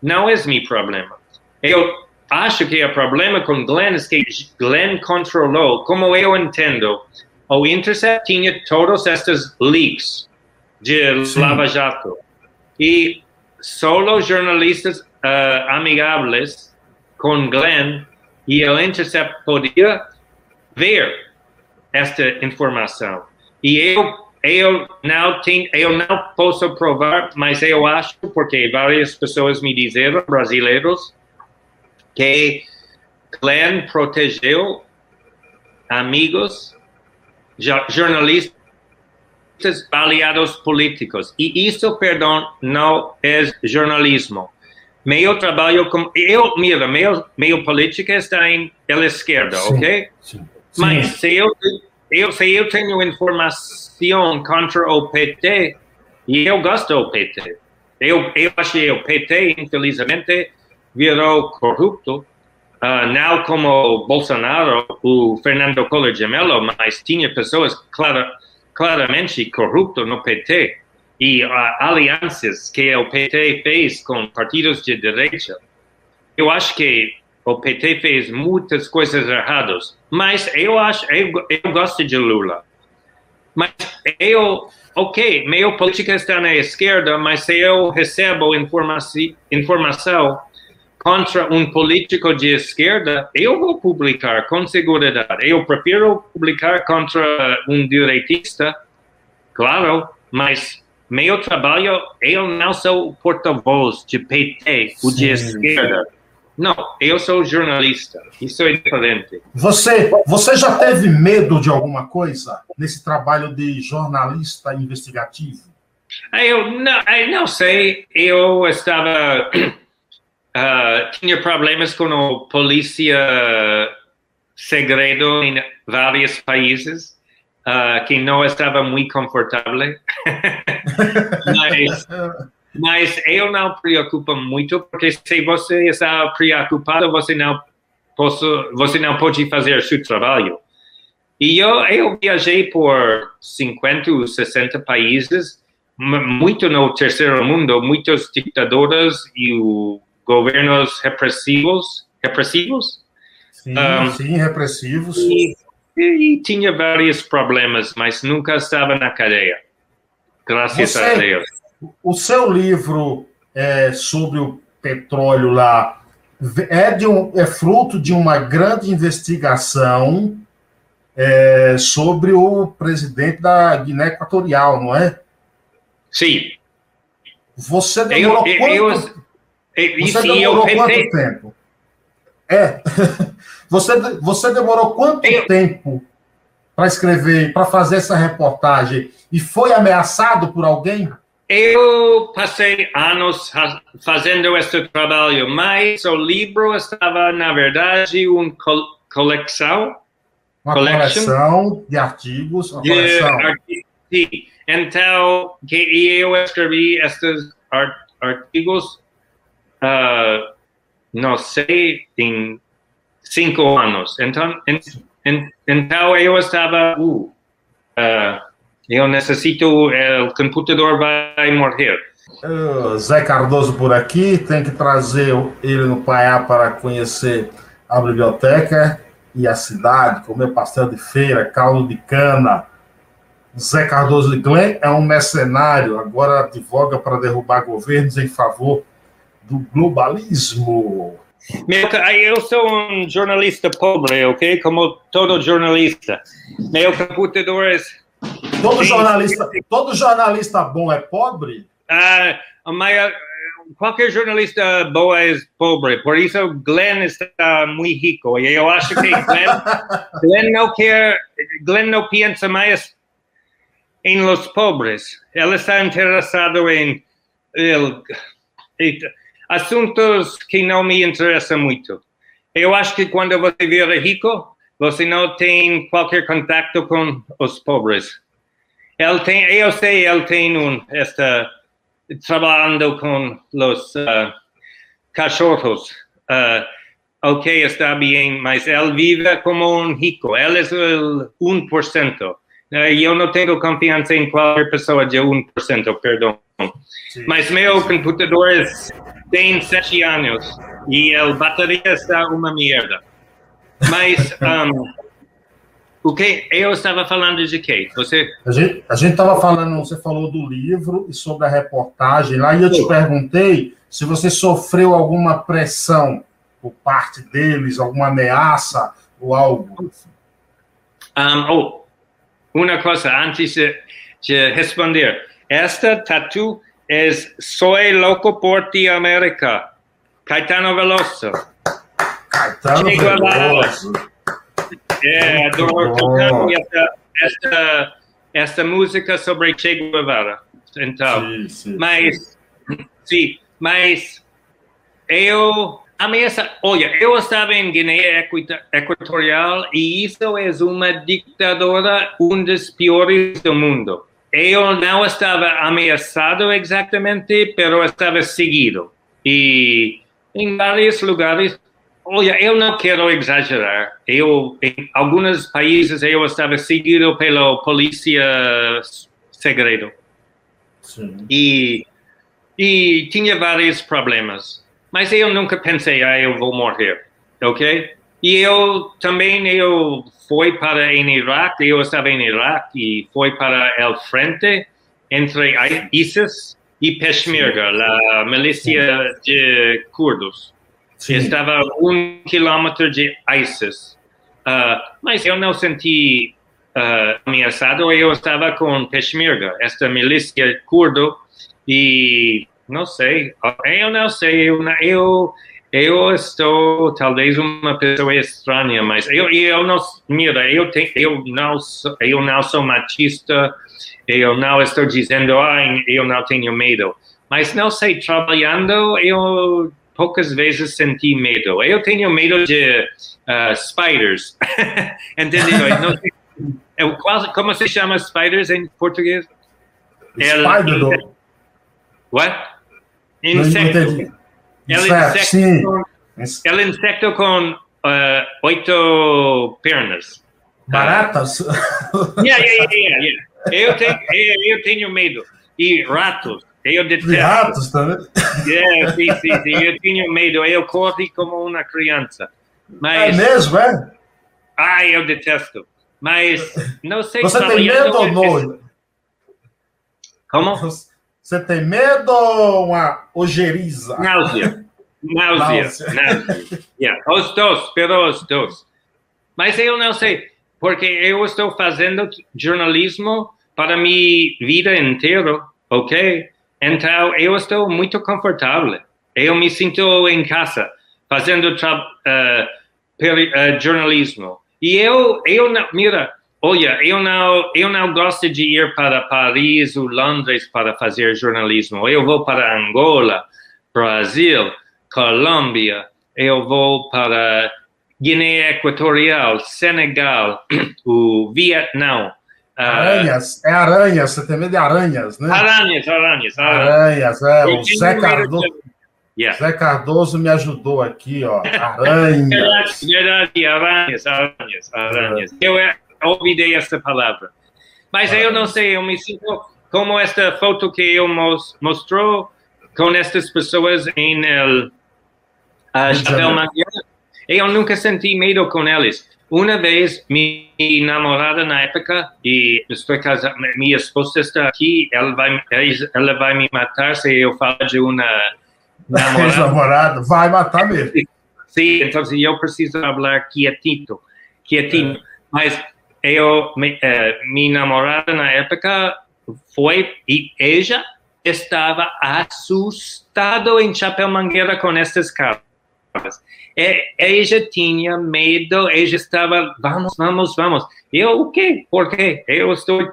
não é meu problema eu acho que o problema com Glenn é que Glenn controlou, como eu entendo, o Intercept tinha todos estes leaks de Sim. Lava Jato. E só jornalistas uh, amigáveis com Glenn e o Intercept podia ver esta informação. E eu, eu, não tenho, eu não posso provar, mas eu acho, porque várias pessoas me disseram, brasileiros, que Glenn protegeu amigos, jornalistas, aliados políticos. E isso, perdão, não é jornalismo. Meu trabalho com eu, mira, meu, meu política está em pela esquerda, sim, ok? Sim, sim. Mas se eu, eu, se eu tenho informação contra o PT, e eu gosto do PT, eu, eu achei o PT, infelizmente, virou corrupto, uh, não como Bolsonaro, o Fernando Collor de Mello, mas tinha pessoas clara, claramente corruptas no PT e uh, alianças que o PT fez com partidos de direita. Eu acho que o PT fez muitas coisas erradas, mas eu acho, eu, eu gosto de Lula. Mas eu, ok, minha política está na esquerda, mas se eu recebo informação, informação contra um político de esquerda, eu vou publicar com segurança. Eu prefiro publicar contra um direitista, claro, mas meu trabalho, eu não sou porta-voz de PT, o de esquerda. Não, eu sou jornalista. Isso é diferente. Você, você já teve medo de alguma coisa nesse trabalho de jornalista investigativo? Eu não, eu não sei. Eu estava uh, [clears throat] tinha problemas com a polícia segredo em vários países uh, que não estava muito confortável. [laughs] mas, mas eu não preocupo muito porque se você está preocupado você não posso, você não pode fazer seu trabalho. E eu, eu viajei por 50 ou 60 países, muito no terceiro mundo, muitos ditadores e governos repressivos, repressivos? Sim, um, sim repressivos. E, e, e, tinha vários problemas, mas nunca estava na cadeia. Graças Você, a Deus. O seu livro é, sobre o petróleo lá é, de um, é fruto de uma grande investigação é, sobre o presidente da Guiné Equatorial, não é? Sim. Você demorou eu, quanto... Eu, você demorou eu quanto tempo? É. [laughs] você, você demorou quanto eu... tempo para escrever, para fazer essa reportagem? E foi ameaçado por alguém? Eu passei anos fazendo esse trabalho, mas o livro estava, na verdade, uma coleção. Uma collection, coleção de artigos. Uma de coleção. Artigos, então, que eu escrevi estes artigos uh, não sei, em cinco anos. Então, en, en, então eu estava, uh, uh, eu necessito, o computador vai morrer. Uh, Zé Cardoso por aqui, tem que trazer ele no Paiá para conhecer a biblioteca e a cidade, comer pastel de feira, caldo de cana. Zé Cardoso de Glen é um mercenário, agora advoga para derrubar governos em favor do globalismo. Meu, eu sou um jornalista pobre, ok? Como todo jornalista. Meu computador é... Todo jornalista, todo jornalista bom é pobre? Uh, maior, qualquer jornalista bom é pobre. Por isso, Glenn está muito rico. E eu acho que Glenn, [laughs] Glenn não quer, Glenn não pensa mais em los pobres. Ele está interessado em assuntos que não me interessam muito. Eu acho que quando você vira rico, você não tem qualquer contato com os pobres. Ele tem, eu sei, ele tem um, está trabalhando com os uh, cachorros. Uh, ok, está bem, mas ele vive como um rico. Ele é o 1%. Uh, eu não tenho confiança em qualquer pessoa de 1%, perdão. Sim. Mas meu computador tem sete anos e a bateria está uma merda. Mas um, o que eu estava falando de quê? Você a gente a gente estava falando, você falou do livro e sobre a reportagem lá e eu te perguntei se você sofreu alguma pressão por parte deles, alguma ameaça ou algo. Um, oh, uma coisa antes de, de responder. Esta tatu é Soy Loco por Ti América. Caetano Veloso. Caetano Veloso. É, adoro cantando esta, esta, esta música sobre Che Guevara. Então, sim, sim, mas, sim, mas eu ameaça. Olha, eu estava em Guiné Equatorial e isso é uma ditadura, um dos piores do mundo eu não estava ameaçado exatamente, pero estava seguido. E em vários lugares, olha, eu não quero exagerar. Eu, em alguns países, eu estava seguido pela polícia segredo. Sim. E, e tinha vários problemas. Mas eu nunca pensei, ah, eu vou morrer. ok? E eu também eu fui para em Iraque, eu estava em Iraque e fui para o frente entre ISIS e Peshmerga, a milícia de curdos. Sim. Estava um quilômetro de ISIS. Uh, mas eu não senti uh, ameaçado, eu estava com Peshmerga, esta milícia curdo, e não sei, eu não sei, eu, eu, eu estou talvez uma pessoa estranha, mas eu, eu não, mira, eu, tenho, eu, não, eu não sou machista, eu não estou dizendo, ah, eu não tenho medo, mas não sei, trabalhando, eu poucas vezes senti medo. Eu tenho medo de uh, spiders, [laughs] entendeu? não sei, eu, como se chama spiders em português? Spider. What? Insecto. El insecto, el insecto com uh, oito pernas. Baratas? Uh, yeah, yeah, yeah, yeah. Eu, tenho, eu tenho medo. E ratos. Eu detesto. E ratos também? Yeah, sim, sim, sim. Eu tenho medo. Eu corro como uma criança. Mas, é mesmo, é? Ah, eu detesto. Mas não sei. Você tem medo ou não? Como? Você tem medo ou uma ojeriza? Náusea. Náusea. Náusea. Yeah. Os dois, pelos dois. Mas eu não sei, porque eu estou fazendo jornalismo para minha vida inteira, ok? Então, eu estou muito confortável. Eu me sinto em casa, fazendo uh, uh, jornalismo. E eu, eu não, mira, olha, eu não, eu não gosto de ir para Paris ou Londres para fazer jornalismo. Eu vou para Angola, Brasil, Colômbia, eu vou para Guiné Equatorial, Senegal, [clears throat] o Vietnã. Ah, aranhas, é aranhas, você tem medo de aranhas, né? Aranhas, aranhas. Aranhas, é. O Zé Cardoso, Yeah. Zé Cardoso me ajudou aqui, ó. Aranhas. Verdade, aranhas, aranhas, aranhas. Eu ouvi essa palavra. Mas eu não sei, eu me sinto como esta foto que eu mostrou com estas pessoas em el uh, Chapéu Mangueira. Eu nunca senti medo com eles. Uma vez, minha namorada na época, e estou casada, minha esposa está aqui, ela vai, ela vai me matar se eu falar de uma namorada. [laughs] namorada vai matar mesmo. Sim, então eu preciso falar quietito, quietito. É. Mas eu, minha namorada na época foi e ela estava assustado em Chapéu Mangueira com esses caras. Ela tinha medo, ela estava, vamos, vamos, vamos. Eu, o quê? Por quê? Eu estou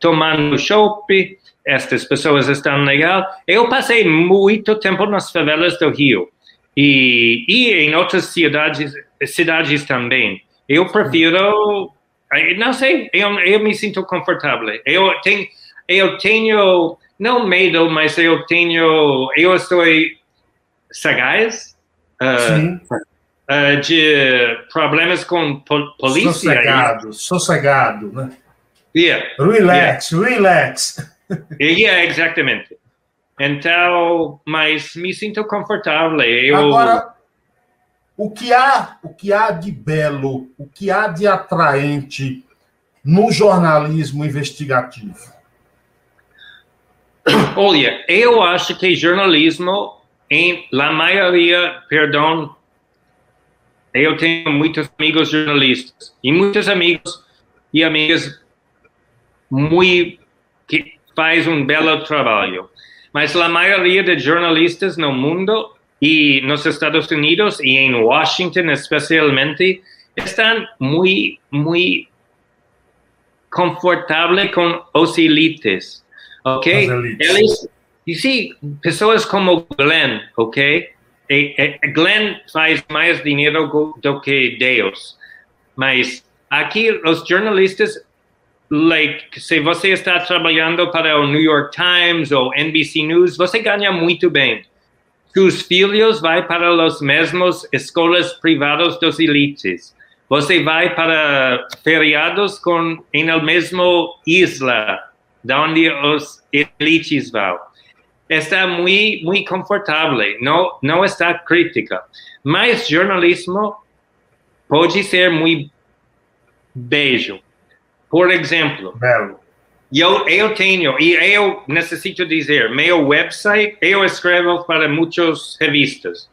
tomando chopp, estas pessoas estão legal. Eu passei muito tempo nas favelas do Rio e, e em outras cidades, cidades também. Eu prefiro, não sei, eu, eu me sinto confortável. Eu tenho, eu tenho, não medo, mas eu tenho, eu estou sagaz uh, uh, de problemas com pol polícia. Sossegado, sossegado, né? Yeah. Relax, yeah. relax. [laughs] yeah, exatamente. Então, mas me sinto confortável. Eu... Agora, o que há, o que há de belo, o que há de atraente no jornalismo investigativo? Olha, eu acho que jornalismo, em la maioria, perdão, eu tenho muitos amigos jornalistas e muitos amigos e amigas muito que faz um belo trabalho. Mas a maioria de jornalistas no mundo e nos Estados Unidos e em Washington especialmente estão muito, muito confortáveis com os elites, ok? Eles, e sim, pessoas como Glenn, ok? E, e, Glenn faz mais dinheiro do que Deus, mas aqui os jornalistas like, se você está trabalhando para o New York Times ou NBC News, você ganha muito bem. Seus filhos vão para as mesmas escolas privadas dos elites. Você vai para feriados com em a mesmo isla, onde os elites vão. Está muito, muito confortável, não, não está crítica. Mas jornalismo pode ser muito beijo. Por exemplo, Belo. eu, eu tenho, e eu necessito dizer, meu website, eu escrevo para muitas revistas,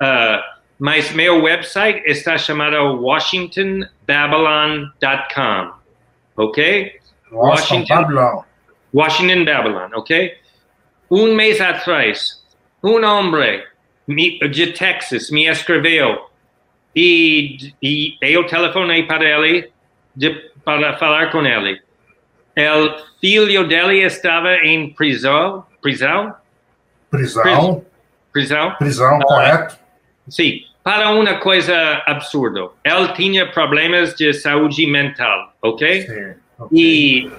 uh, mas meu website está chamado washingtonbabylon.com, ok? Washington, Babylon. Washington Babylon, ok? Um mês atrás, um homem me- de Texas me escreveu e, e eu telefonei para ele de- para falar com ele. O filho dele estava em prisão, prisão, Prisão. prisão. Prisão, correto? Sim, para uma coisa absurda. Ele tinha problemas de saúde mental, ok? Sim. ok. e,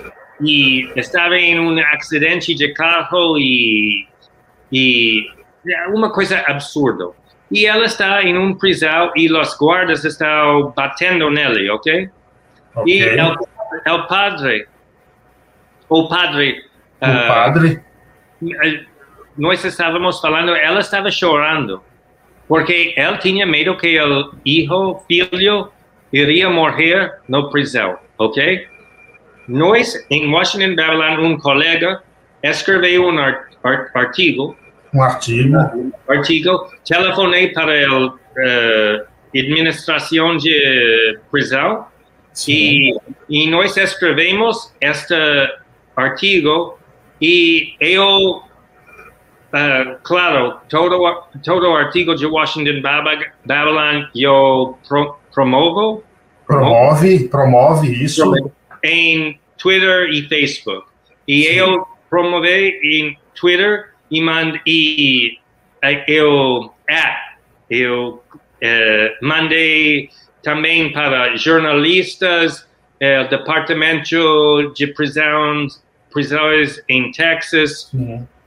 e estava em um acidente de carro e é uma coisa absurda. E ela está em uma prisão e os guardas estão batendo nele, ok? Ok. E é o, o padre, o padre, o ah, padre. eh, nós estávamos falando, ela estava chorando, porque ele tinha medo que o hijo, filho, iria morrer na prisão, ok? Nós, em Washington, Babylon, um colega escreveu um ar- ar- artigo, Um artigo. artigo, telefonei para a eh, administração de prisão Sim. e, e nós escrevemos este artigo e eu, ah, claro, todo, todo artigo de Washington Bab- Babylon eu pro, promovo Promove, promove isso. Em Twitter e Facebook. E Sim. eu promovei em Twitter e mand, e eu, eu eh, mandei também para jornalistas, eh, departamento de prisões, prisões em Texas,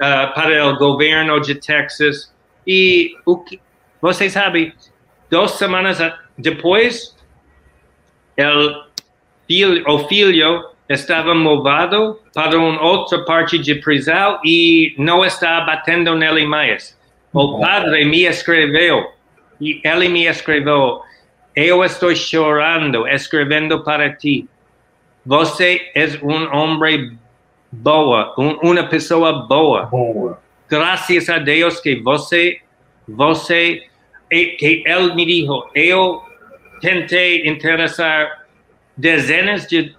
ah, para o governo de Texas. E o que, você sabe, duas semanas depois, el filho, o filho estava movado para uma outra parte de prisão e não está batendo nele mais. O padre me escreveu e ele me escreveu: Eu estou chorando, escrevendo para ti. Você é um homem boa, um, uma pessoa boa Boa. graças a Deus que você, você, que ele me dijo, eu tentei interessar dezenas de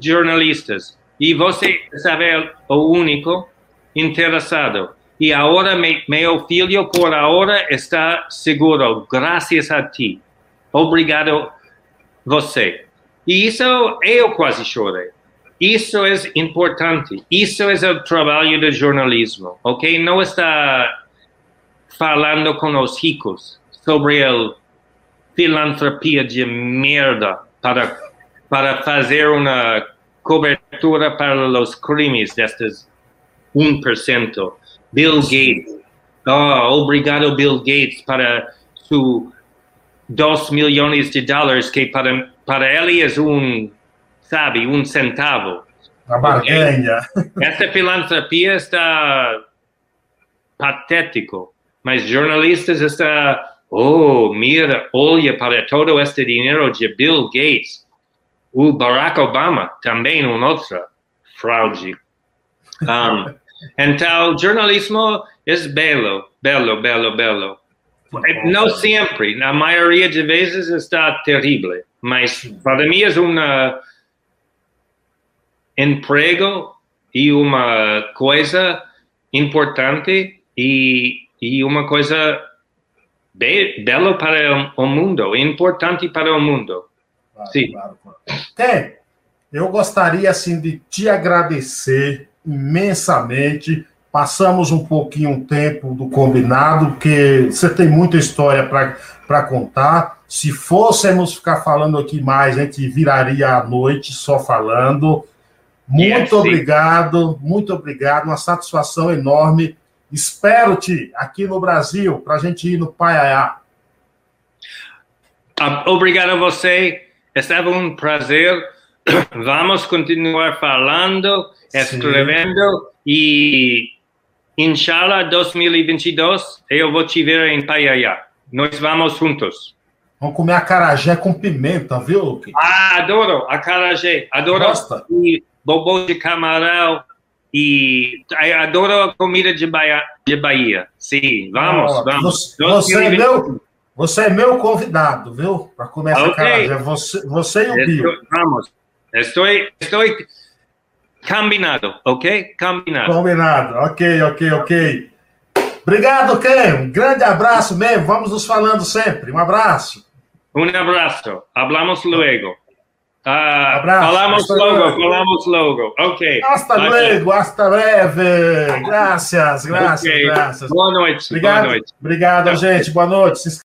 jornalistas e você sabe o único interessado. E agora me, meu filho por agora está seguro, graças a ti. Obrigado você. E isso eu quase chorei. Isso é importante. Isso é o trabalho do jornalismo, ok? Não está falando com os ricos sobre a filantropia de merda para, para fazer uma cobertura para os crimes destes 1%. Bill Gates. Oh, obrigado, Bill Gates, para su 2 milhões de dólares que para, para ele é um, sabe, um centavo. A barganha. Esta filantropia está patético, mas jornalistas estão, oh, mira, olha para todo este dinheiro de Bill Gates. O Barack Obama também um outro fraude. Um, [laughs] então, jornalismo é belo, belo, belo, belo. Não sempre, na maioria de vezes está terrível, mas para mim é uma emprego e uma coisa importante e, e uma coisa be bela para o mundo, importante para o mundo. Claro, Sim. claro, claro. Ken, eu gostaria assim de te agradecer imensamente. Passamos um pouquinho o tempo do combinado, porque você tem muita história para contar. Se fôssemos ficar falando aqui mais, a gente viraria a noite só falando. Muito sim. obrigado, muito obrigado, uma satisfação enorme. Espero-te aqui no Brasil para a gente ir no Paiaiá. Ah, Obrigado a você. Estava um prazer. [coughs] Vamos continuar falando, escrevendo e Inshallah 2022 eu vou te ver em Paiaiá. Nós vamos juntos. Vamos comer acarajé com pimenta, viu? Ah, adoro acarajé. Adoro Gosta? e bobô de camarão e adoro a comida de Bahia. De Bahia. Sim, vamos, Ó, vamos. Você, você é meu, você é meu convidado, viu? Para comer essa Ok. acarajé. Você, você e o Bio. Estou, vamos. Estou, estou combinado, ok? Combinado. Combinado. Ok, ok, ok. Obrigado, Ken. Um grande abraço mesmo. Vamos nos falando sempre. Um abraço. Un abrazo. Hablamos luego. Ah, Abrazo. Falamos Hasta logo, luego. falamos logo. Ok. Hasta Bye. luego, hasta breve. Graças, graças, Ok. graças. Boa noite. Boa Obrigado, noite. obrigado, gente. Boa noite. Se